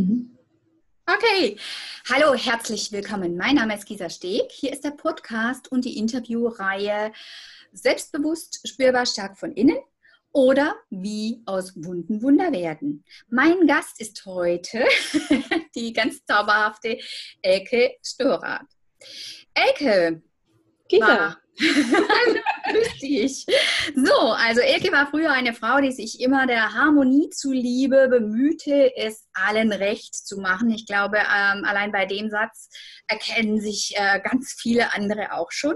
Mhm. Okay, hallo, herzlich willkommen. Mein Name ist Gisa Steg. Hier ist der Podcast und die Interviewreihe Selbstbewusst, spürbar, stark von innen oder wie aus Wunden Wunder werden. Mein Gast ist heute die ganz zauberhafte Elke Storath. Elke, Grüß dich. So, also Elke war früher eine Frau, die sich immer der Harmonie zuliebe bemühte, es allen recht zu machen. Ich glaube, ähm, allein bei dem Satz erkennen sich äh, ganz viele andere auch schon.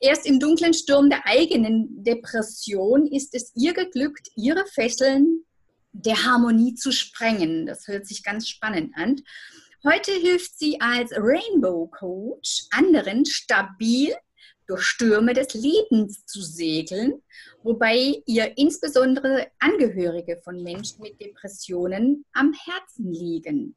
Erst im dunklen Sturm der eigenen Depression ist es ihr geglückt, ihre Fesseln der Harmonie zu sprengen. Das hört sich ganz spannend an. Heute hilft sie als Rainbow Coach anderen stabil durch Stürme des Lebens zu segeln, wobei ihr insbesondere Angehörige von Menschen mit Depressionen am Herzen liegen.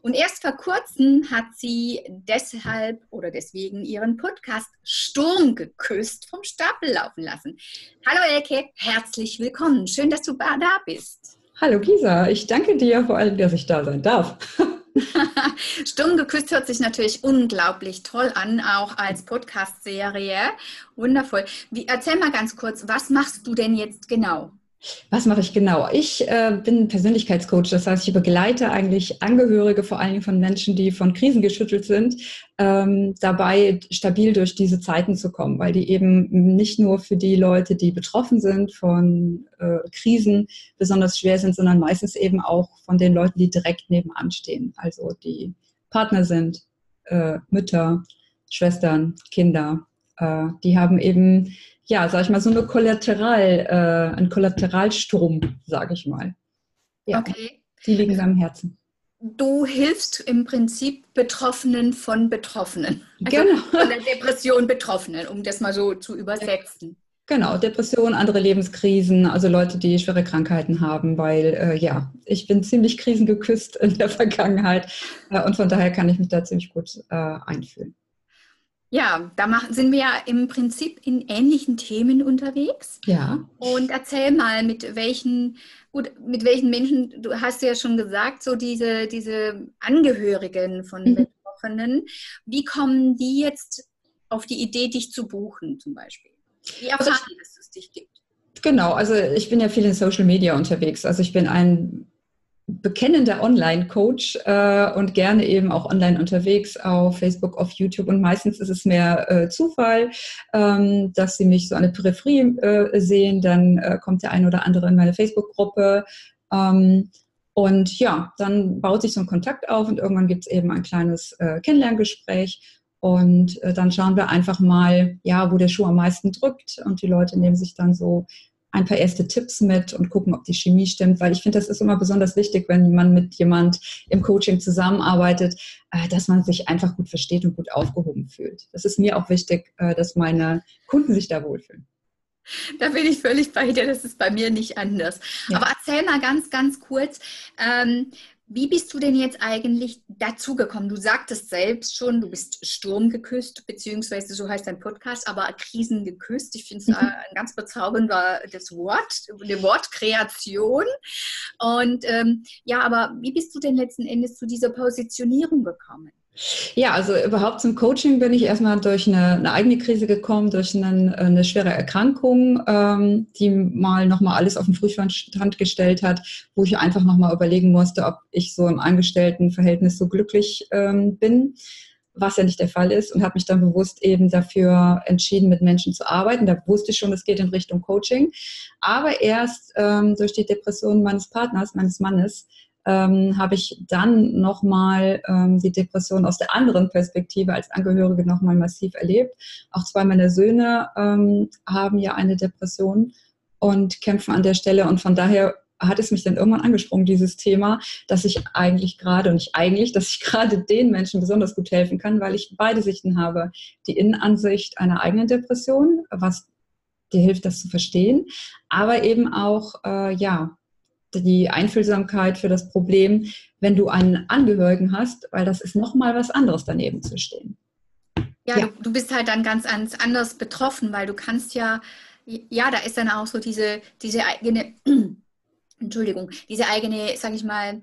Und erst vor kurzem hat sie deshalb oder deswegen ihren Podcast Sturm geküsst vom Stapel laufen lassen. Hallo Elke, herzlich willkommen. Schön, dass du da bist. Hallo Gisa, ich danke dir vor allem, dass ich da sein darf. Stumm geküsst hört sich natürlich unglaublich toll an, auch als Podcast-Serie. Wundervoll. Wie, erzähl mal ganz kurz, was machst du denn jetzt genau? Was mache ich genau? Ich äh, bin Persönlichkeitscoach, das heißt, ich begleite eigentlich Angehörige, vor allen Dingen von Menschen, die von Krisen geschüttelt sind, ähm, dabei stabil durch diese Zeiten zu kommen, weil die eben nicht nur für die Leute, die betroffen sind von äh, Krisen, besonders schwer sind, sondern meistens eben auch von den Leuten, die direkt nebenan stehen, also die Partner sind, äh, Mütter, Schwestern, Kinder. Äh, die haben eben ja, sag ich mal, so eine Kollateral, äh, ein Kollateralstrom, sage ich mal. Ja, okay. Die liegen am Herzen. Du hilfst im Prinzip Betroffenen von Betroffenen. Also genau. Von der Depression Betroffenen, um das mal so zu übersetzen. Genau, Depression, andere Lebenskrisen, also Leute, die schwere Krankheiten haben, weil äh, ja, ich bin ziemlich krisengeküsst in der Vergangenheit äh, und von daher kann ich mich da ziemlich gut äh, einfühlen. Ja, da machen, sind wir ja im Prinzip in ähnlichen Themen unterwegs. Ja. Und erzähl mal, mit welchen, gut, mit welchen Menschen, du hast ja schon gesagt, so diese, diese Angehörigen von mhm. Betroffenen, wie kommen die jetzt auf die Idee, dich zu buchen zum Beispiel? Wie also erfahren die, dass es dich gibt? Genau, also ich bin ja viel in Social Media unterwegs. Also ich bin ein bekennender Online-Coach äh, und gerne eben auch online unterwegs auf Facebook, auf YouTube. Und meistens ist es mehr äh, Zufall, ähm, dass sie mich so eine Peripherie äh, sehen, dann äh, kommt der ein oder andere in meine Facebook-Gruppe. Ähm, und ja, dann baut sich so ein Kontakt auf und irgendwann gibt es eben ein kleines äh, Kennenlerngespräch. Und äh, dann schauen wir einfach mal, ja, wo der Schuh am meisten drückt. Und die Leute nehmen sich dann so ein paar erste Tipps mit und gucken, ob die Chemie stimmt, weil ich finde, das ist immer besonders wichtig, wenn man mit jemand im Coaching zusammenarbeitet, äh, dass man sich einfach gut versteht und gut aufgehoben fühlt. Das ist mir auch wichtig, äh, dass meine Kunden sich da wohlfühlen. Da bin ich völlig bei dir, das ist bei mir nicht anders. Ja. Aber erzähl mal ganz, ganz kurz, ähm, wie bist du denn jetzt eigentlich dazugekommen? Du sagtest selbst schon, du bist sturmgeküsst, beziehungsweise so heißt dein Podcast, aber krisengeküsst. Ich finde es mhm. ein ganz bezauberndes Wort, eine Wortkreation. Und ähm, ja, aber wie bist du denn letzten Endes zu dieser Positionierung gekommen? Ja, also überhaupt zum Coaching bin ich erstmal durch eine, eine eigene Krise gekommen, durch eine, eine schwere Erkrankung, ähm, die mal nochmal alles auf den Frühstand gestellt hat, wo ich einfach nochmal überlegen musste, ob ich so im Angestelltenverhältnis so glücklich ähm, bin, was ja nicht der Fall ist und habe mich dann bewusst eben dafür entschieden, mit Menschen zu arbeiten. Da wusste ich schon, es geht in Richtung Coaching. Aber erst ähm, durch die Depression meines Partners, meines Mannes, ähm, habe ich dann nochmal ähm, die Depression aus der anderen Perspektive als Angehörige nochmal massiv erlebt. Auch zwei meiner Söhne ähm, haben ja eine Depression und kämpfen an der Stelle. Und von daher hat es mich dann irgendwann angesprungen, dieses Thema, dass ich eigentlich gerade, und nicht eigentlich, dass ich gerade den Menschen besonders gut helfen kann, weil ich beide Sichten habe. Die Innenansicht einer eigenen Depression, was dir hilft, das zu verstehen, aber eben auch, äh, ja, die Einfühlsamkeit für das Problem, wenn du einen Angehörigen hast, weil das ist nochmal was anderes daneben zu stehen. Ja, ja. Du, du, bist halt dann ganz anders betroffen, weil du kannst ja, ja, da ist dann auch so diese, diese eigene, Entschuldigung, diese eigene, sag ich mal,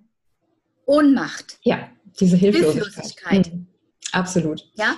Ohnmacht. Ja, diese Hilflosigkeit. Hilflosigkeit. Mhm. Absolut. Ja,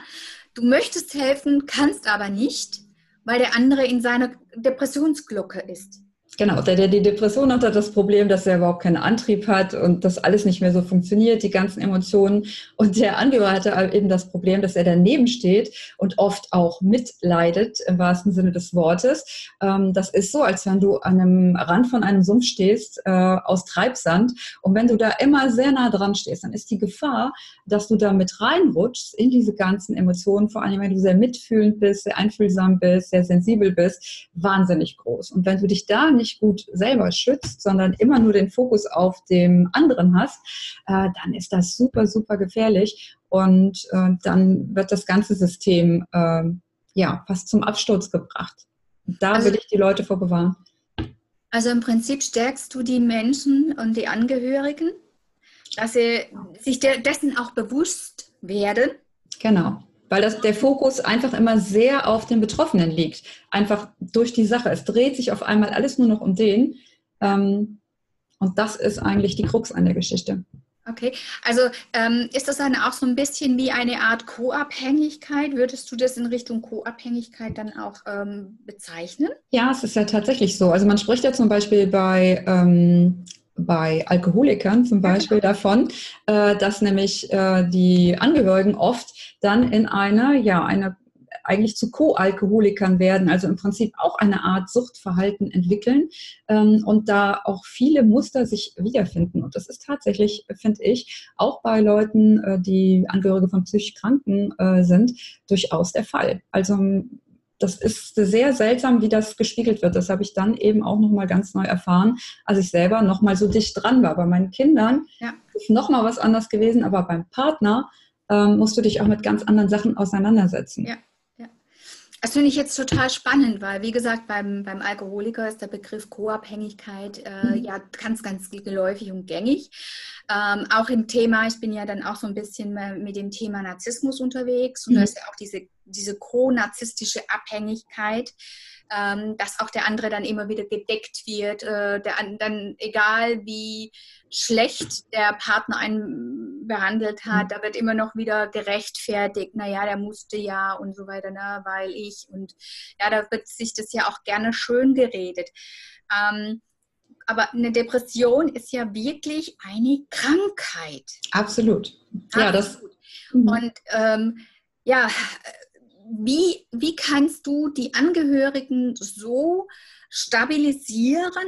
du möchtest helfen, kannst aber nicht, weil der andere in seiner Depressionsglocke ist. Genau, der, der die Depression hat, hat das Problem, dass er überhaupt keinen Antrieb hat und das alles nicht mehr so funktioniert, die ganzen Emotionen. Und der Angehörige hatte eben das Problem, dass er daneben steht und oft auch mitleidet, im wahrsten Sinne des Wortes. Ähm, das ist so, als wenn du an einem Rand von einem Sumpf stehst, äh, aus Treibsand. Und wenn du da immer sehr nah dran stehst, dann ist die Gefahr, dass du da mit reinrutschst in diese ganzen Emotionen, vor allem wenn du sehr mitfühlend bist, sehr einfühlsam bist, sehr sensibel bist, wahnsinnig groß. Und wenn du dich da nicht nicht gut selber schützt, sondern immer nur den Fokus auf dem anderen hast, äh, dann ist das super, super gefährlich und äh, dann wird das ganze System äh, ja fast zum Absturz gebracht. Da also, will ich die Leute vor bewahren. Also im Prinzip stärkst du die Menschen und die Angehörigen, dass sie sich dessen auch bewusst werden. Genau weil das, der Fokus einfach immer sehr auf den Betroffenen liegt. Einfach durch die Sache. Es dreht sich auf einmal alles nur noch um den. Ähm, und das ist eigentlich die Krux an der Geschichte. Okay, also ähm, ist das dann auch so ein bisschen wie eine Art Co-Abhängigkeit? Würdest du das in Richtung Co-Abhängigkeit dann auch ähm, bezeichnen? Ja, es ist ja tatsächlich so. Also man spricht ja zum Beispiel bei ähm, bei Alkoholikern zum Beispiel genau. davon, äh, dass nämlich äh, die Angehörigen oft dann in eine, ja, eine eigentlich zu Co-Alkoholikern werden, also im Prinzip auch eine Art Suchtverhalten entwickeln ähm, und da auch viele Muster sich wiederfinden. Und das ist tatsächlich, finde ich, auch bei Leuten, äh, die Angehörige von psychisch Kranken äh, sind, durchaus der Fall. Also das ist sehr seltsam, wie das gespiegelt wird. Das habe ich dann eben auch nochmal ganz neu erfahren, als ich selber nochmal so dicht dran war. Bei meinen Kindern ja. ist nochmal was anders gewesen, aber beim Partner ähm, musst du dich auch mit ganz anderen Sachen auseinandersetzen. Ja. Das finde ich jetzt total spannend, weil wie gesagt, beim, beim Alkoholiker ist der Begriff Co-Abhängigkeit äh, mhm. ja ganz, ganz geläufig und gängig. Ähm, auch im Thema, ich bin ja dann auch so ein bisschen mit dem Thema Narzissmus unterwegs und mhm. da ist ja auch diese, diese co-narzisstische Abhängigkeit ähm, dass auch der andere dann immer wieder gedeckt wird. Äh, der, dann, egal wie schlecht der Partner einen behandelt hat, mhm. da wird immer noch wieder gerechtfertigt, naja, der musste ja und so weiter, ne, weil ich. Und ja, da wird sich das ja auch gerne schön geredet. Ähm, aber eine Depression ist ja wirklich eine Krankheit. Absolut. Ja, Absolut. das. Und ähm, ja, wie, wie kannst du die Angehörigen so stabilisieren,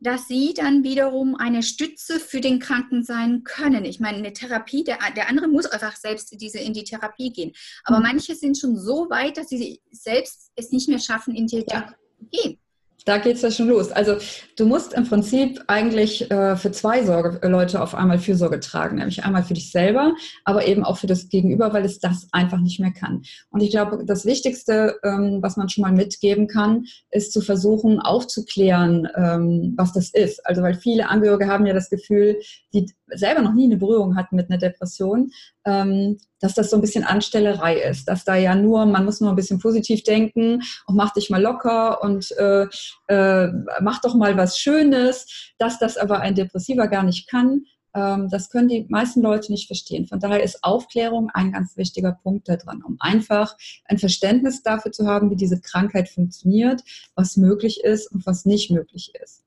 dass sie dann wiederum eine Stütze für den Kranken sein können. Ich meine, eine Therapie, der, der andere muss einfach selbst diese, in die Therapie gehen. Aber mhm. manche sind schon so weit, dass sie selbst es nicht mehr schaffen, in die Therapie zu gehen da geht es ja schon los. Also du musst im Prinzip eigentlich äh, für zwei Sorge, äh, Leute auf einmal Fürsorge tragen, nämlich einmal für dich selber, aber eben auch für das Gegenüber, weil es das einfach nicht mehr kann. Und ich glaube, das Wichtigste, ähm, was man schon mal mitgeben kann, ist zu versuchen aufzuklären, ähm, was das ist. Also weil viele Angehörige haben ja das Gefühl, die selber noch nie eine Berührung hatten mit einer Depression, ähm, dass das so ein bisschen Anstellerei ist, dass da ja nur, man muss nur ein bisschen positiv denken und mach dich mal locker und äh, äh, mach doch mal was Schönes, dass das aber ein Depressiver gar nicht kann. Ähm, das können die meisten Leute nicht verstehen. Von daher ist Aufklärung ein ganz wichtiger Punkt da dran, um einfach ein Verständnis dafür zu haben, wie diese Krankheit funktioniert, was möglich ist und was nicht möglich ist.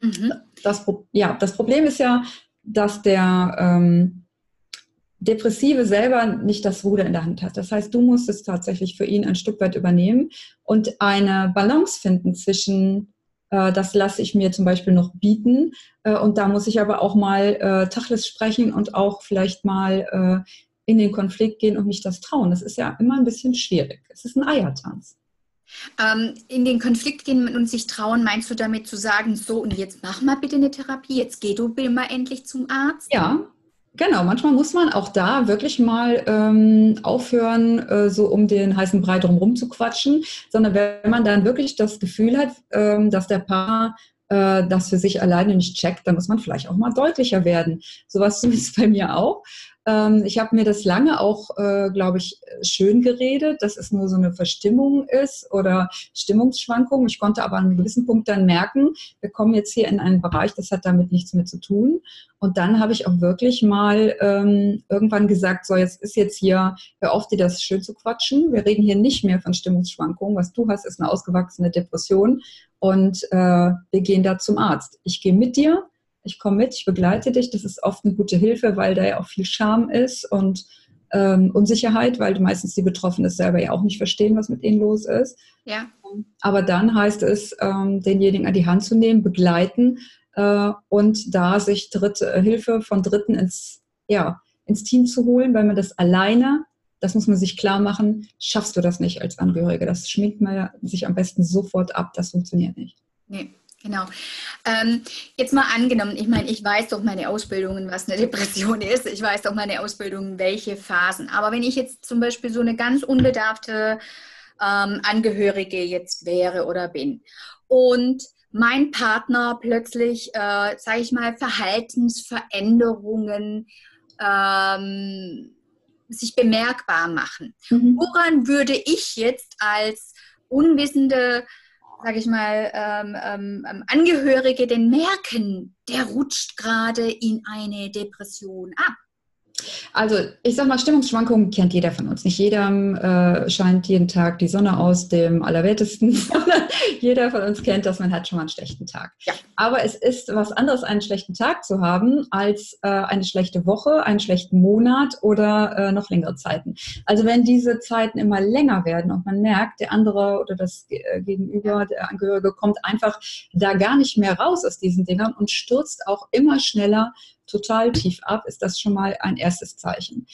Mhm. Das, ja, das Problem ist ja, dass der ähm, Depressive selber nicht das Ruder in der Hand hat. Das heißt, du musst es tatsächlich für ihn ein Stück weit übernehmen und eine Balance finden zwischen, äh, das lasse ich mir zum Beispiel noch bieten äh, und da muss ich aber auch mal äh, Tachles sprechen und auch vielleicht mal äh, in den Konflikt gehen und mich das trauen. Das ist ja immer ein bisschen schwierig. Es ist ein Eiertanz. Ähm, in den Konflikt gehen und sich trauen, meinst du damit zu sagen, so und jetzt mach mal bitte eine Therapie, jetzt geh du bitte mal endlich zum Arzt? Ja, Genau, manchmal muss man auch da wirklich mal ähm, aufhören, äh, so um den heißen Brei drumherum zu quatschen, sondern wenn man dann wirklich das Gefühl hat, ähm, dass der Paar das für sich alleine nicht checkt, dann muss man vielleicht auch mal deutlicher werden. Sowas zumindest bei mir auch. Ähm, ich habe mir das lange auch, äh, glaube ich, schön geredet, dass es nur so eine Verstimmung ist oder Stimmungsschwankung. Ich konnte aber an einem gewissen Punkt dann merken, wir kommen jetzt hier in einen Bereich, das hat damit nichts mehr zu tun. Und dann habe ich auch wirklich mal ähm, irgendwann gesagt, so jetzt ist jetzt hier, hör auf dir das schön zu quatschen. Wir reden hier nicht mehr von Stimmungsschwankungen. Was du hast, ist eine ausgewachsene Depression und äh, wir gehen da zum Arzt. Ich gehe mit dir ich komme mit, ich begleite dich. Das ist oft eine gute Hilfe, weil da ja auch viel Scham ist und ähm, Unsicherheit, weil meistens die Betroffenen selber ja auch nicht verstehen, was mit ihnen los ist. Ja. Aber dann heißt es, ähm, denjenigen an die Hand zu nehmen, begleiten äh, und da sich dritte äh, Hilfe von Dritten ins, ja, ins Team zu holen, weil man das alleine, das muss man sich klar machen, schaffst du das nicht als Angehörige. Das schminkt man sich am besten sofort ab. Das funktioniert nicht. Nee. Genau. Ähm, jetzt mal angenommen, ich meine, ich weiß doch meine Ausbildungen, was eine Depression ist. Ich weiß doch meine Ausbildungen, welche Phasen. Aber wenn ich jetzt zum Beispiel so eine ganz unbedarfte ähm, Angehörige jetzt wäre oder bin und mein Partner plötzlich, äh, sage ich mal, Verhaltensveränderungen ähm, sich bemerkbar machen. Mhm. Woran würde ich jetzt als unwissende sage ich mal, ähm, ähm, ähm, Angehörige denn merken, der rutscht gerade in eine Depression ab? Also ich sag mal, Stimmungsschwankungen kennt jeder von uns. Nicht jedem äh, scheint jeden Tag die Sonne aus dem Allerwertesten, sondern jeder von uns kennt dass man hat schon mal einen schlechten Tag. Ja. Aber es ist was anderes, einen schlechten Tag zu haben, als äh, eine schlechte Woche, einen schlechten Monat oder äh, noch längere Zeiten. Also wenn diese Zeiten immer länger werden und man merkt, der andere oder das äh, Gegenüber, der Angehörige kommt einfach da gar nicht mehr raus aus diesen Dingern und stürzt auch immer schneller total tief ab, ist das schon mal ein erstes Zeichen.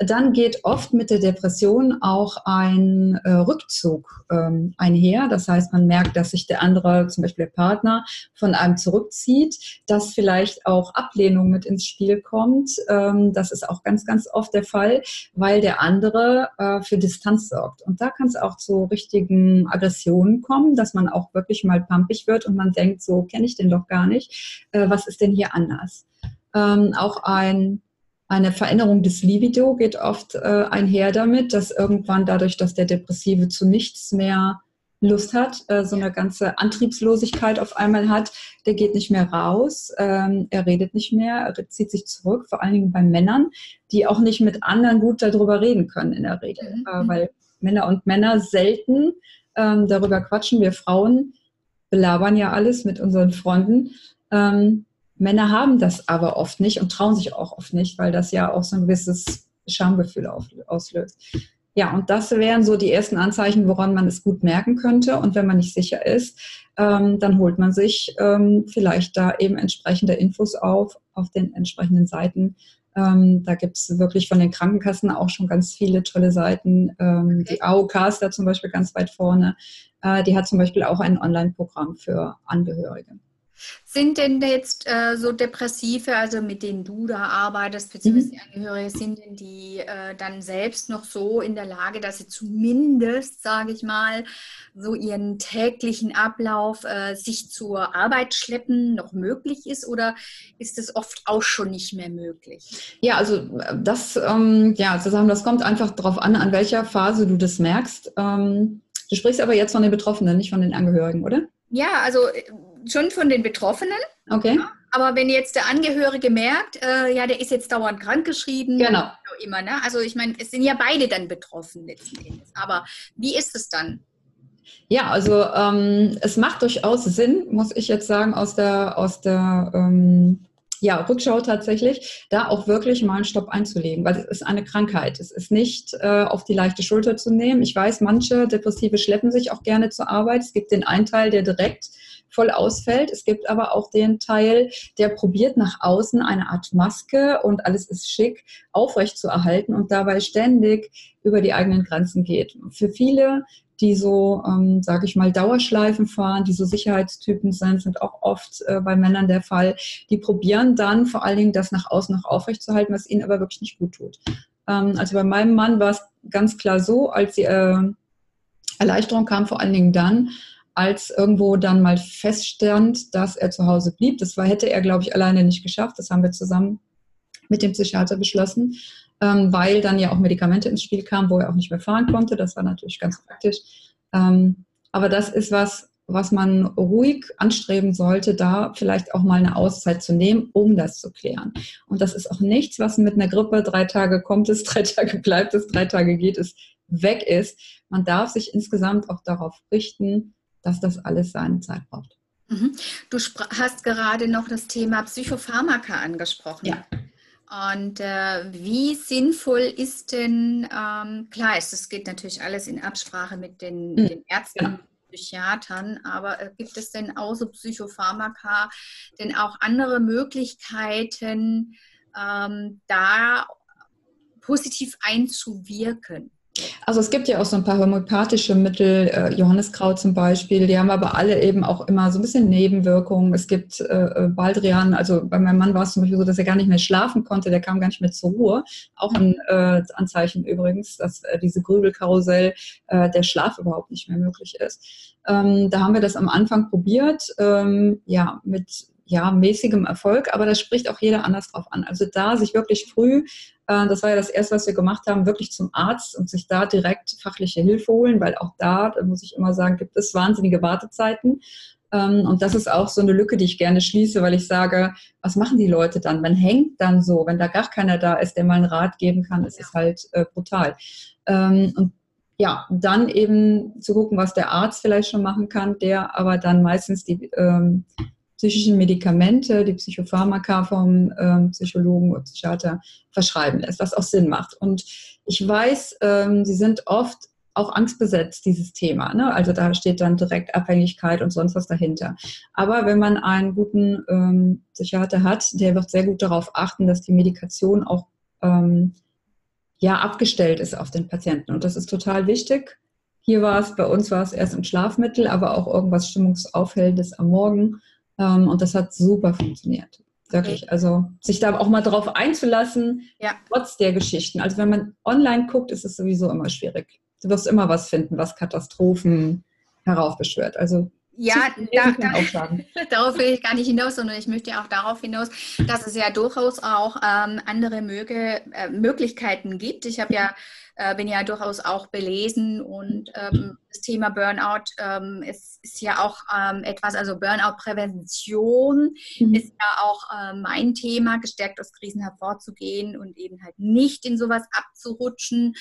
Dann geht oft mit der Depression auch ein äh, Rückzug ähm, einher. Das heißt, man merkt, dass sich der andere, zum Beispiel der Partner, von einem zurückzieht, dass vielleicht auch Ablehnung mit ins Spiel kommt. Ähm, das ist auch ganz, ganz oft der Fall, weil der andere äh, für Distanz sorgt. Und da kann es auch zu richtigen Aggressionen kommen, dass man auch wirklich mal pampig wird und man denkt, so kenne ich den doch gar nicht. Äh, was ist denn hier anders? Ähm, auch ein, eine Veränderung des Libido geht oft äh, einher damit, dass irgendwann dadurch, dass der Depressive zu nichts mehr Lust hat, äh, so eine ganze Antriebslosigkeit auf einmal hat, der geht nicht mehr raus, ähm, er redet nicht mehr, er zieht sich zurück, vor allen Dingen bei Männern, die auch nicht mit anderen gut darüber reden können in der Regel, mhm. äh, weil Männer und Männer selten ähm, darüber quatschen. Wir Frauen belabern ja alles mit unseren Freunden. Ähm, Männer haben das aber oft nicht und trauen sich auch oft nicht, weil das ja auch so ein gewisses Schamgefühl auslöst. Ja, und das wären so die ersten Anzeichen, woran man es gut merken könnte. Und wenn man nicht sicher ist, ähm, dann holt man sich ähm, vielleicht da eben entsprechende Infos auf, auf den entsprechenden Seiten. Ähm, da gibt es wirklich von den Krankenkassen auch schon ganz viele tolle Seiten. Ähm, okay. Die AOK ist da zum Beispiel ganz weit vorne. Äh, die hat zum Beispiel auch ein Online-Programm für Angehörige. Sind denn jetzt äh, so Depressive, also mit denen du da arbeitest, beziehungsweise mhm. Angehörige, sind denn die äh, dann selbst noch so in der Lage, dass sie zumindest, sage ich mal, so ihren täglichen Ablauf äh, sich zur Arbeit schleppen noch möglich ist oder ist es oft auch schon nicht mehr möglich? Ja, also äh, das, ähm, ja, zu sagen, das kommt einfach darauf an, an welcher Phase du das merkst. Ähm, du sprichst aber jetzt von den Betroffenen, nicht von den Angehörigen, oder? Ja, also äh, schon von den Betroffenen. Okay. Ja, aber wenn jetzt der Angehörige merkt, äh, ja, der ist jetzt dauernd krankgeschrieben, genau. immer, ne? Also ich meine, es sind ja beide dann betroffen letzten Endes. Aber wie ist es dann? Ja, also ähm, es macht durchaus Sinn, muss ich jetzt sagen, aus der, aus der ähm, ja, Rückschau tatsächlich, da auch wirklich mal einen Stopp einzulegen, weil es ist eine Krankheit. Es ist nicht äh, auf die leichte Schulter zu nehmen. Ich weiß, manche Depressive schleppen sich auch gerne zur Arbeit. Es gibt den einen Teil, der direkt voll ausfällt. Es gibt aber auch den Teil, der probiert nach außen eine Art Maske und alles ist schick aufrecht zu erhalten und dabei ständig über die eigenen Grenzen geht. Für viele die so, ähm, sage ich mal, Dauerschleifen fahren, die so Sicherheitstypen sind, sind auch oft äh, bei Männern der Fall. Die probieren dann vor allen Dingen das nach außen noch aufrechtzuerhalten, was ihnen aber wirklich nicht gut tut. Ähm, also bei meinem Mann war es ganz klar so, als die äh, Erleichterung kam vor allen Dingen dann, als irgendwo dann mal feststand, dass er zu Hause blieb. Das war, hätte er, glaube ich, alleine nicht geschafft. Das haben wir zusammen mit dem Psychiater beschlossen, ähm, weil dann ja auch Medikamente ins Spiel kamen, wo er auch nicht mehr fahren konnte. Das war natürlich ganz praktisch. Ähm, aber das ist was, was man ruhig anstreben sollte, da vielleicht auch mal eine Auszeit zu nehmen, um das zu klären. Und das ist auch nichts, was mit einer Grippe drei Tage kommt es, drei Tage bleibt es, drei Tage geht es, weg ist. Man darf sich insgesamt auch darauf richten, dass das alles seine Zeit braucht. Mhm. Du hast gerade noch das Thema Psychopharmaka angesprochen. Ja. Und äh, wie sinnvoll ist denn, ähm, klar, es, es geht natürlich alles in Absprache mit den, mhm. den Ärzten, ja. Psychiatern, aber äh, gibt es denn außer Psychopharmaka denn auch andere Möglichkeiten, ähm, da positiv einzuwirken? Also es gibt ja auch so ein paar homöopathische Mittel, äh, Johanniskraut zum Beispiel, die haben aber alle eben auch immer so ein bisschen Nebenwirkungen. Es gibt äh, äh, Baldrian, also bei meinem Mann war es zum Beispiel so, dass er gar nicht mehr schlafen konnte, der kam gar nicht mehr zur Ruhe. Auch ein äh, Anzeichen übrigens, dass äh, diese Grübelkarussell, äh, der Schlaf überhaupt nicht mehr möglich ist. Ähm, da haben wir das am Anfang probiert, ähm, ja, mit ja, mäßigem Erfolg, aber das spricht auch jeder anders drauf an. Also da sich wirklich früh, äh, das war ja das erste, was wir gemacht haben, wirklich zum Arzt und sich da direkt fachliche Hilfe holen, weil auch da, da muss ich immer sagen, gibt es wahnsinnige Wartezeiten. Ähm, und das ist auch so eine Lücke, die ich gerne schließe, weil ich sage, was machen die Leute dann? Man hängt dann so, wenn da gar keiner da ist, der mal einen Rat geben kann, ist es halt äh, brutal. Ähm, und ja, dann eben zu gucken, was der Arzt vielleicht schon machen kann, der aber dann meistens die ähm, psychischen Medikamente, die Psychopharmaka vom ähm, Psychologen oder Psychiater verschreiben lässt, was auch Sinn macht. Und ich weiß, ähm, sie sind oft auch angstbesetzt, dieses Thema. Ne? Also da steht dann direkt Abhängigkeit und sonst was dahinter. Aber wenn man einen guten ähm, Psychiater hat, der wird sehr gut darauf achten, dass die Medikation auch ähm, ja, abgestellt ist auf den Patienten. Und das ist total wichtig. Hier war es, bei uns war es erst ein Schlafmittel, aber auch irgendwas Stimmungsaufhellendes am Morgen. Ähm, und das hat super funktioniert. Wirklich. Okay. Also sich da auch mal drauf einzulassen, ja. trotz der Geschichten. Also wenn man online guckt, ist es sowieso immer schwierig. Du wirst immer was finden, was Katastrophen heraufbeschwört. Also ja, da, da, darauf will ich gar nicht hinaus, sondern ich möchte auch darauf hinaus, dass es ja durchaus auch ähm, andere Möge, äh, Möglichkeiten gibt. Ich habe ja äh, bin ja durchaus auch belesen und ähm, das Thema Burnout ähm, ist, ist, ja auch ähm, etwas, also Burnout-Prävention mhm. ist ja auch äh, mein Thema, gestärkt aus Krisen hervorzugehen und eben halt nicht in sowas abzurutschen.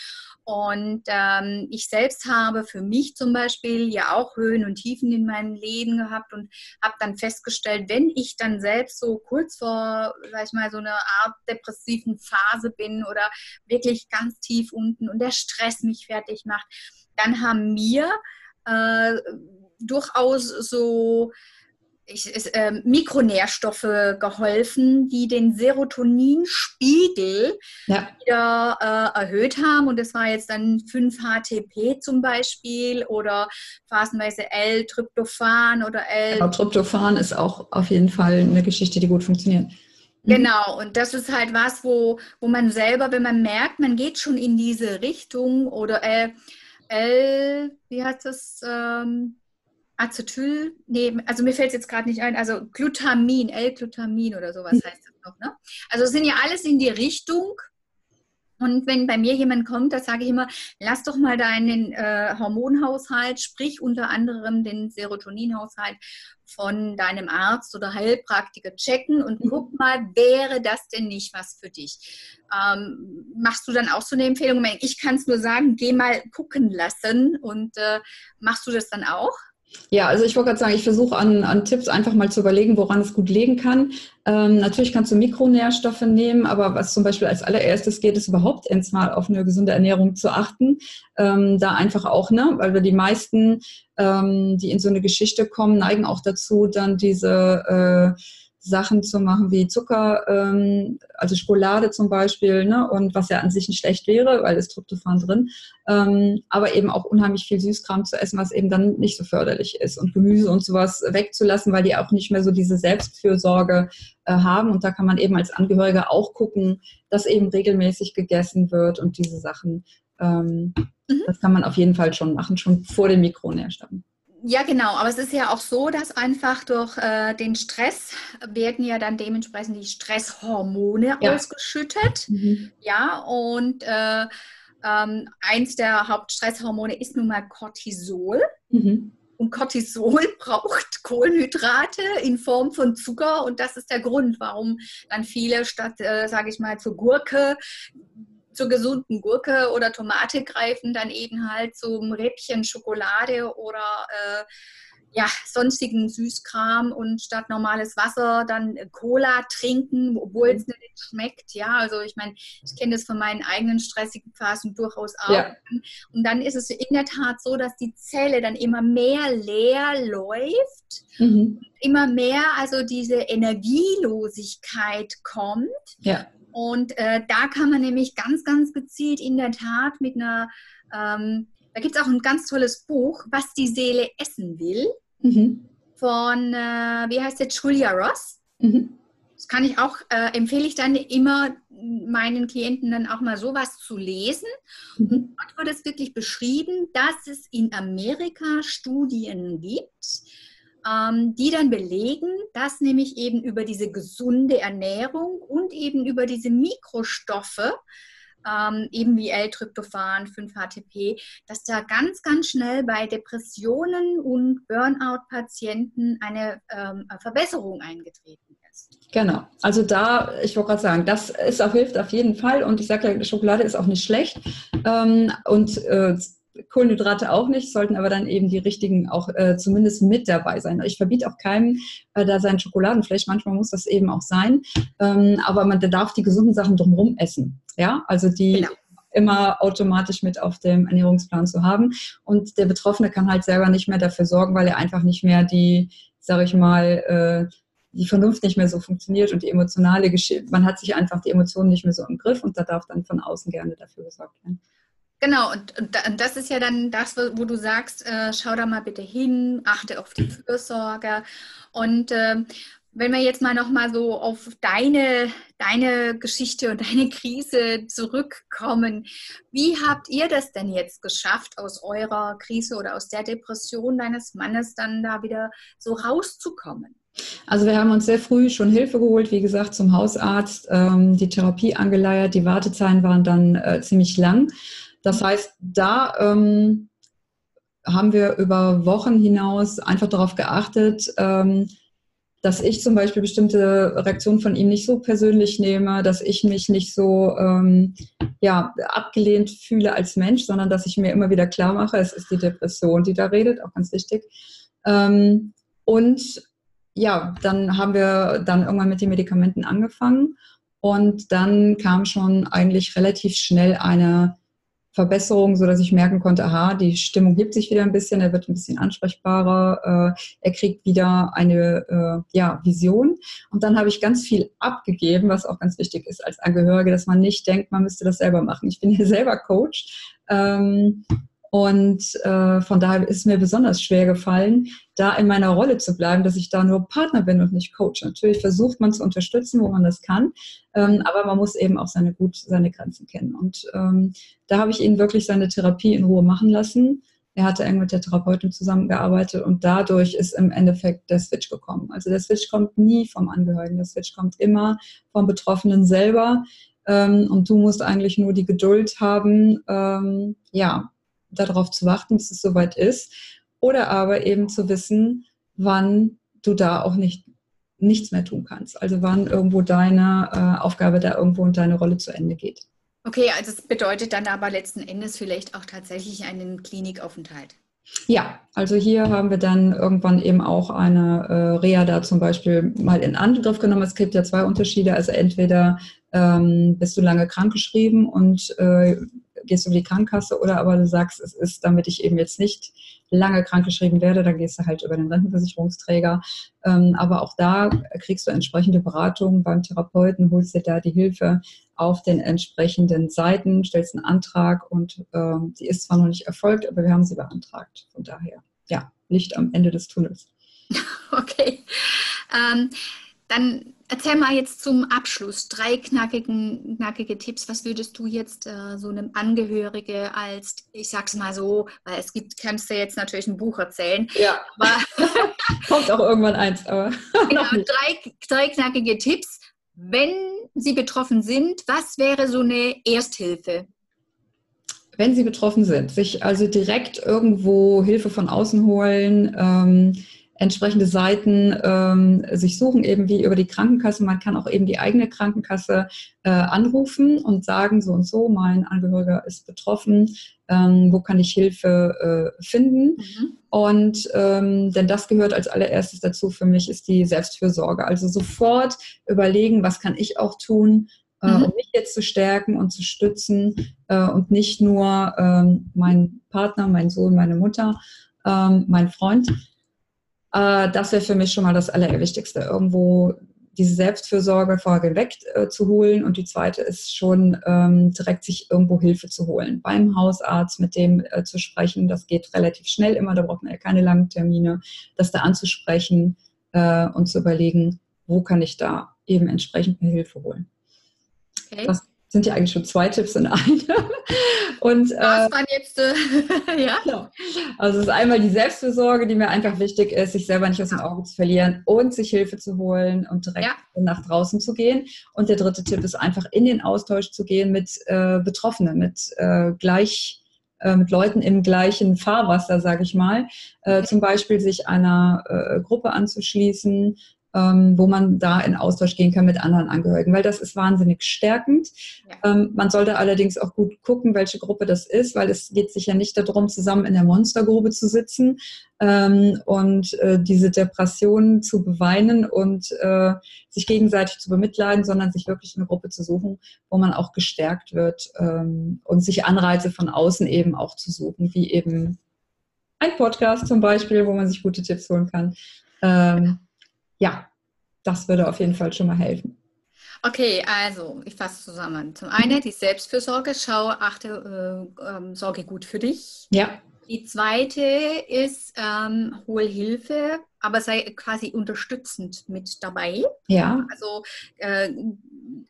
Und ähm, ich selbst habe für mich zum Beispiel ja auch Höhen und Tiefen in meinem Leben gehabt und habe dann festgestellt, wenn ich dann selbst so kurz vor, sag ich mal, so einer Art depressiven Phase bin oder wirklich ganz tief unten und der Stress mich fertig macht, dann haben mir äh, durchaus so ich, ist, äh, Mikronährstoffe geholfen, die den Serotoninspiegel ja. wieder äh, erhöht haben. Und das war jetzt dann 5-HTP zum Beispiel oder phasenweise L-Tryptophan oder L. Genau, Tryptophan ist auch auf jeden Fall eine Geschichte, die gut funktioniert. Mhm. Genau, und das ist halt was, wo, wo man selber, wenn man merkt, man geht schon in diese Richtung oder äh, L, wie heißt das? Ähm, Acetyl, nee, also mir fällt es jetzt gerade nicht ein, also Glutamin, L-Glutamin oder sowas heißt das noch, ne? Also es sind ja alles in die Richtung, und wenn bei mir jemand kommt, da sage ich immer, lass doch mal deinen äh, Hormonhaushalt, sprich unter anderem den Serotoninhaushalt von deinem Arzt oder Heilpraktiker checken und mhm. guck mal, wäre das denn nicht was für dich? Ähm, machst du dann auch so eine Empfehlung? Ich kann es nur sagen, geh mal gucken lassen und äh, machst du das dann auch? Ja, also ich wollte gerade sagen, ich versuche an, an Tipps einfach mal zu überlegen, woran es gut liegen kann. Ähm, natürlich kannst du Mikronährstoffe nehmen, aber was zum Beispiel als allererstes geht, ist überhaupt erstmal auf eine gesunde Ernährung zu achten. Ähm, da einfach auch, ne, weil wir die meisten, ähm, die in so eine Geschichte kommen, neigen auch dazu, dann diese äh, Sachen zu machen wie Zucker, ähm, also Schokolade zum Beispiel, ne? und was ja an sich nicht schlecht wäre, weil es Tryptophan drin, ähm, aber eben auch unheimlich viel Süßkram zu essen, was eben dann nicht so förderlich ist und Gemüse und sowas wegzulassen, weil die auch nicht mehr so diese Selbstfürsorge äh, haben und da kann man eben als Angehöriger auch gucken, dass eben regelmäßig gegessen wird und diese Sachen, ähm, mhm. das kann man auf jeden Fall schon machen, schon vor den Mikronährstoffen. Ja, genau. Aber es ist ja auch so, dass einfach durch äh, den Stress werden ja dann dementsprechend die Stresshormone ja. ausgeschüttet. Mhm. Ja, und äh, ähm, eins der Hauptstresshormone ist nun mal Cortisol. Mhm. Und Cortisol braucht Kohlenhydrate in Form von Zucker. Und das ist der Grund, warum dann viele statt, äh, sage ich mal, zur Gurke zur gesunden Gurke oder Tomate greifen, dann eben halt zum Räppchen Schokolade oder äh, ja, sonstigen Süßkram und statt normales Wasser dann Cola trinken, obwohl es mhm. nicht schmeckt. Ja, also ich meine, ich kenne das von meinen eigenen stressigen Phasen durchaus auch. Ja. Und dann ist es in der Tat so, dass die Zelle dann immer mehr leer läuft, mhm. immer mehr also diese Energielosigkeit kommt. Ja. Und äh, da kann man nämlich ganz, ganz gezielt in der Tat mit einer, ähm, da gibt es auch ein ganz tolles Buch, Was die Seele essen will, mhm. von, äh, wie heißt der, Julia Ross. Mhm. Das kann ich auch, äh, empfehle ich dann immer meinen Klienten dann auch mal sowas zu lesen. Mhm. Und dort wird es wirklich beschrieben, dass es in Amerika Studien gibt, die dann belegen, dass nämlich eben über diese gesunde Ernährung und eben über diese Mikrostoffe, ähm, eben wie L-Tryptophan, 5-HTP, dass da ganz, ganz schnell bei Depressionen und Burnout-Patienten eine ähm, Verbesserung eingetreten ist. Genau. Also da, ich wollte gerade sagen, das ist auf, hilft auf jeden Fall. Und ich sage ja, Schokolade ist auch nicht schlecht. Ähm, und äh, Kohlenhydrate auch nicht, sollten aber dann eben die richtigen auch äh, zumindest mit dabei sein. Ich verbiete auch keinem äh, da sein Schokoladenfleisch, manchmal muss das eben auch sein, ähm, aber man darf die gesunden Sachen drumherum essen. Ja, also die genau. immer automatisch mit auf dem Ernährungsplan zu haben. Und der Betroffene kann halt selber nicht mehr dafür sorgen, weil er einfach nicht mehr die, sage ich mal, äh, die Vernunft nicht mehr so funktioniert und die emotionale Geschichte, man hat sich einfach die Emotionen nicht mehr so im Griff und da darf dann von außen gerne dafür gesorgt werden. Genau, und, und, das ist ja dann das, wo du sagst, äh, schau da mal bitte hin, achte auf die Fürsorge. Und äh, wenn wir jetzt mal nochmal so auf deine, deine Geschichte und deine Krise zurückkommen, wie habt ihr das denn jetzt geschafft, aus eurer Krise oder aus der Depression deines Mannes dann da wieder so rauszukommen? Also wir haben uns sehr früh schon Hilfe geholt, wie gesagt, zum Hausarzt, ähm, die Therapie angeleiert, die Wartezeiten waren dann äh, ziemlich lang. Das heißt, da ähm, haben wir über Wochen hinaus einfach darauf geachtet, ähm, dass ich zum Beispiel bestimmte Reaktionen von ihm nicht so persönlich nehme, dass ich mich nicht so ähm, ja, abgelehnt fühle als Mensch, sondern dass ich mir immer wieder klar mache, es ist die Depression, die da redet, auch ganz wichtig. Ähm, und ja, dann haben wir dann irgendwann mit den Medikamenten angefangen und dann kam schon eigentlich relativ schnell eine Verbesserung, so dass ich merken konnte, aha, die Stimmung hebt sich wieder ein bisschen, er wird ein bisschen ansprechbarer, äh, er kriegt wieder eine äh, ja, Vision. Und dann habe ich ganz viel abgegeben, was auch ganz wichtig ist als Angehörige, dass man nicht denkt, man müsste das selber machen. Ich bin ja selber Coach. Ähm, und äh, von daher ist mir besonders schwer gefallen, da in meiner Rolle zu bleiben, dass ich da nur Partner bin und nicht Coach. Natürlich versucht man zu unterstützen, wo man das kann, ähm, aber man muss eben auch seine gut seine Grenzen kennen. Und ähm, da habe ich ihn wirklich seine Therapie in Ruhe machen lassen. Er hatte eng mit der Therapeutin zusammengearbeitet und dadurch ist im Endeffekt der Switch gekommen. Also der Switch kommt nie vom Angehörigen, der Switch kommt immer vom Betroffenen selber. Ähm, und du musst eigentlich nur die Geduld haben, ähm, ja, darauf zu warten, bis es soweit ist. Oder aber eben zu wissen, wann du da auch nicht nichts mehr tun kannst. Also wann irgendwo deine äh, Aufgabe da irgendwo und deine Rolle zu Ende geht. Okay, also das bedeutet dann aber letzten Endes vielleicht auch tatsächlich einen Klinikaufenthalt. Ja, also hier haben wir dann irgendwann eben auch eine äh, Reha da zum Beispiel mal in Angriff genommen. Es gibt ja zwei Unterschiede. Also entweder ähm, bist du lange krankgeschrieben und äh, gehst du über die Krankenkasse oder aber du sagst, es ist, damit ich eben jetzt nicht lange krankgeschrieben werde, dann gehst du halt über den Rentenversicherungsträger. Ähm, aber auch da kriegst du entsprechende Beratung beim Therapeuten, holst dir da die Hilfe auf den entsprechenden Seiten, stellst einen Antrag und ähm, die ist zwar noch nicht erfolgt, aber wir haben sie beantragt. Von daher, ja, Licht am Ende des Tunnels. Okay. Ähm, dann erzähl mal jetzt zum Abschluss drei knackigen, knackige Tipps. Was würdest du jetzt äh, so einem Angehörige als, ich sag's mal so, weil es gibt, kannst du jetzt natürlich ein Buch erzählen. Ja. Aber kommt auch irgendwann eins, aber. genau, drei, drei knackige Tipps. Wenn sie betroffen sind, was wäre so eine Ersthilfe? Wenn sie betroffen sind, sich also direkt irgendwo Hilfe von außen holen, ähm, entsprechende Seiten ähm, sich suchen, eben wie über die Krankenkasse. Man kann auch eben die eigene Krankenkasse äh, anrufen und sagen, so und so, mein Angehöriger ist betroffen, ähm, wo kann ich Hilfe äh, finden? Mhm. Und ähm, denn das gehört als allererstes dazu für mich, ist die Selbstfürsorge. Also sofort überlegen, was kann ich auch tun, äh, mhm. um mich jetzt zu stärken und zu stützen äh, und nicht nur ähm, mein Partner, mein Sohn, meine Mutter, ähm, mein Freund, äh, das wäre für mich schon mal das Allerwichtigste, irgendwo diese Selbstfürsorge vorher weg äh, zu holen. Und die zweite ist schon ähm, direkt sich irgendwo Hilfe zu holen. Beim Hausarzt mit dem äh, zu sprechen, das geht relativ schnell immer, da braucht man ja keine langen Termine, das da anzusprechen äh, und zu überlegen, wo kann ich da eben entsprechend eine Hilfe holen. Okay. Das sind ja eigentlich schon zwei Tipps in einem. Und, äh, Was waren jetzt, äh, ja? Genau. Also es ist einmal die Selbstfürsorge, die mir einfach wichtig ist, sich selber nicht aus dem Auge zu verlieren und sich Hilfe zu holen und direkt ja. nach draußen zu gehen. Und der dritte Tipp ist einfach in den Austausch zu gehen mit äh, Betroffenen, mit äh, gleich äh, mit Leuten im gleichen Fahrwasser, sage ich mal. Äh, zum Beispiel sich einer äh, Gruppe anzuschließen, ähm, wo man da in Austausch gehen kann mit anderen Angehörigen, weil das ist wahnsinnig stärkend. Ja. Ähm, man sollte allerdings auch gut gucken, welche Gruppe das ist, weil es geht sich ja nicht darum, zusammen in der Monstergrube zu sitzen ähm, und äh, diese Depressionen zu beweinen und äh, sich gegenseitig zu bemitleiden, sondern sich wirklich eine Gruppe zu suchen, wo man auch gestärkt wird ähm, und sich Anreize von außen eben auch zu suchen, wie eben ein Podcast zum Beispiel, wo man sich gute Tipps holen kann. Ähm, ja, das würde auf jeden Fall schon mal helfen. Okay, also ich fasse zusammen. Zum einen die Selbstfürsorge, schau, achte, äh, äh, sorge gut für dich. Ja. Die zweite ist, ähm, hol Hilfe, aber sei quasi unterstützend mit dabei. Ja. Also, äh,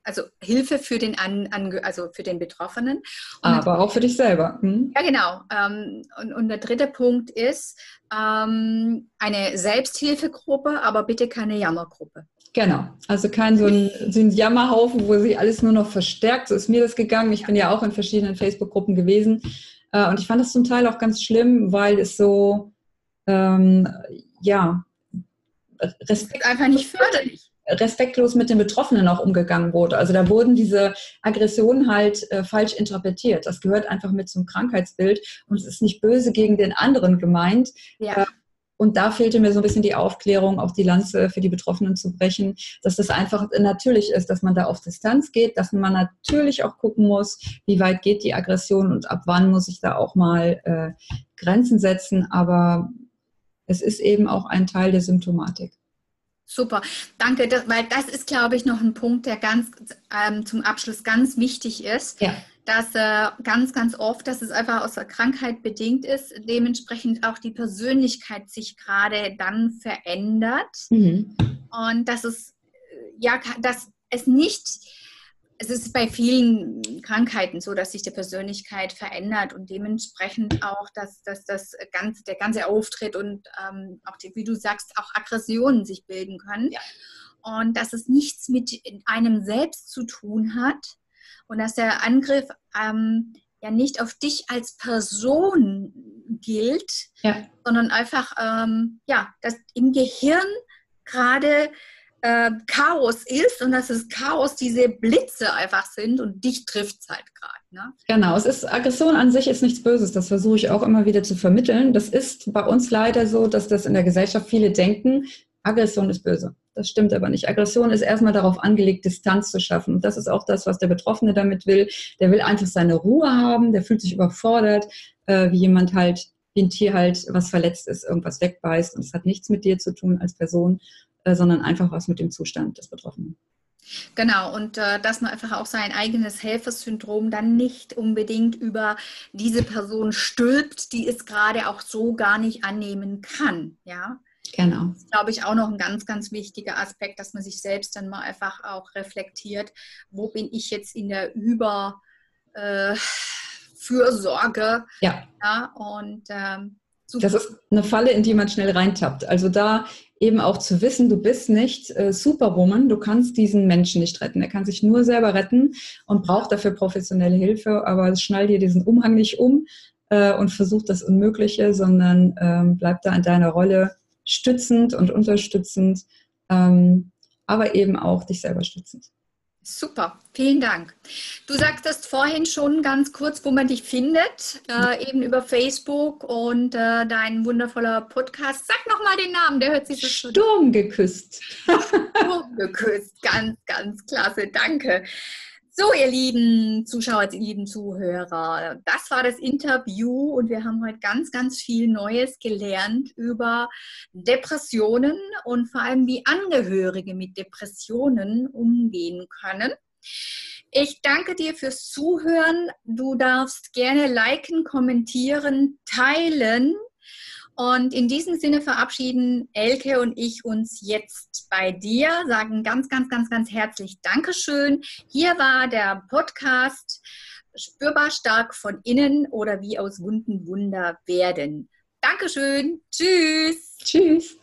also Hilfe für den, An, also für den Betroffenen. Und aber auch für dich selber. Hm? Ja, genau. Ähm, und, und, der dritte Punkt ist ähm, eine Selbsthilfegruppe, aber bitte keine Jammergruppe. Genau, also kein so ein, so ein Jammerhaufen, wo sich alles nur noch verstärkt. So ist mir das gegangen. Ich bin ja auch in verschiedenen Facebook-Gruppen gewesen äh, und ich fand das zum Teil auch ganz schlimm, weil es so, ähm, ja, Respekt einfach nicht förderlich. Respektlos mit den Betroffenen auch umgegangen wurde. Also da wurden diese Aggressionen halt äh, falsch interpretiert. Das gehört einfach mit zum Krankheitsbild und es ist nicht böse gegen den anderen gemeint. Ja. Äh, und da fehlte mir so ein bisschen die Aufklärung, auch die Lanze für die Betroffenen zu brechen, dass das einfach natürlich ist, dass man da auf Distanz geht, dass man natürlich auch gucken muss, wie weit geht die Aggression und ab wann muss ich da auch mal äh, Grenzen setzen. Aber es ist eben auch ein Teil der Symptomatik. Super, danke, das, weil das ist, glaube ich, noch ein Punkt, der ganz ähm, zum Abschluss ganz wichtig ist. Ja dass äh, ganz, ganz oft, dass es einfach aus der Krankheit bedingt ist, dementsprechend auch die Persönlichkeit sich gerade dann verändert. Mhm. Und dass es, ja, dass es nicht, es ist bei vielen Krankheiten so, dass sich die Persönlichkeit verändert und dementsprechend auch, dass, dass das ganze, der ganze Auftritt und ähm, auch, die, wie du sagst, auch Aggressionen sich bilden können. Ja. Und dass es nichts mit einem selbst zu tun hat, und dass der Angriff ähm, ja nicht auf dich als Person gilt, ja. sondern einfach, ähm, ja, dass im Gehirn gerade äh, Chaos ist und dass das Chaos diese Blitze einfach sind und dich trifft es halt gerade. Ne? Genau, es ist Aggression an sich ist nichts Böses, das versuche ich auch immer wieder zu vermitteln. Das ist bei uns leider so, dass das in der Gesellschaft viele denken, Aggression ist böse. Das stimmt aber nicht. Aggression ist erstmal darauf angelegt, Distanz zu schaffen. Und das ist auch das, was der Betroffene damit will. Der will einfach seine Ruhe haben, der fühlt sich überfordert, äh, wie jemand halt, wie ein Tier halt, was verletzt ist, irgendwas wegbeißt. Und es hat nichts mit dir zu tun als Person, äh, sondern einfach was mit dem Zustand des Betroffenen. Genau, und äh, dass man einfach auch sein eigenes Helfersyndrom dann nicht unbedingt über diese Person stülpt, die es gerade auch so gar nicht annehmen kann. Ja, Genau. Das ist, glaube ich, auch noch ein ganz, ganz wichtiger Aspekt, dass man sich selbst dann mal einfach auch reflektiert, wo bin ich jetzt in der Über- äh, Fürsorge. Ja. ja und ähm, das ist eine Falle, in die man schnell reintappt. Also da eben auch zu wissen, du bist nicht äh, Superwoman, du kannst diesen Menschen nicht retten. Er kann sich nur selber retten und braucht dafür professionelle Hilfe, aber schnall dir diesen Umhang nicht um äh, und versuch das Unmögliche, sondern ähm, bleib da in deiner Rolle stützend und unterstützend, ähm, aber eben auch dich selber stützend. Super, vielen Dank. Du sagtest vorhin schon ganz kurz, wo man dich findet, äh, eben über Facebook und äh, dein wundervoller Podcast. Sag nochmal den Namen, der hört sich so Sturm geküsst. Sturm geküsst, ganz, ganz klasse, danke. So, ihr lieben Zuschauer, ihr lieben Zuhörer, das war das Interview und wir haben heute ganz, ganz viel Neues gelernt über Depressionen und vor allem, wie Angehörige mit Depressionen umgehen können. Ich danke dir fürs Zuhören. Du darfst gerne liken, kommentieren, teilen und in diesem Sinne verabschieden Elke und ich uns jetzt bei dir, sagen ganz, ganz, ganz, ganz herzlich Dankeschön. Hier war der Podcast Spürbar stark von innen oder wie aus Wunden Wunder werden. Dankeschön. Tschüss. Tschüss.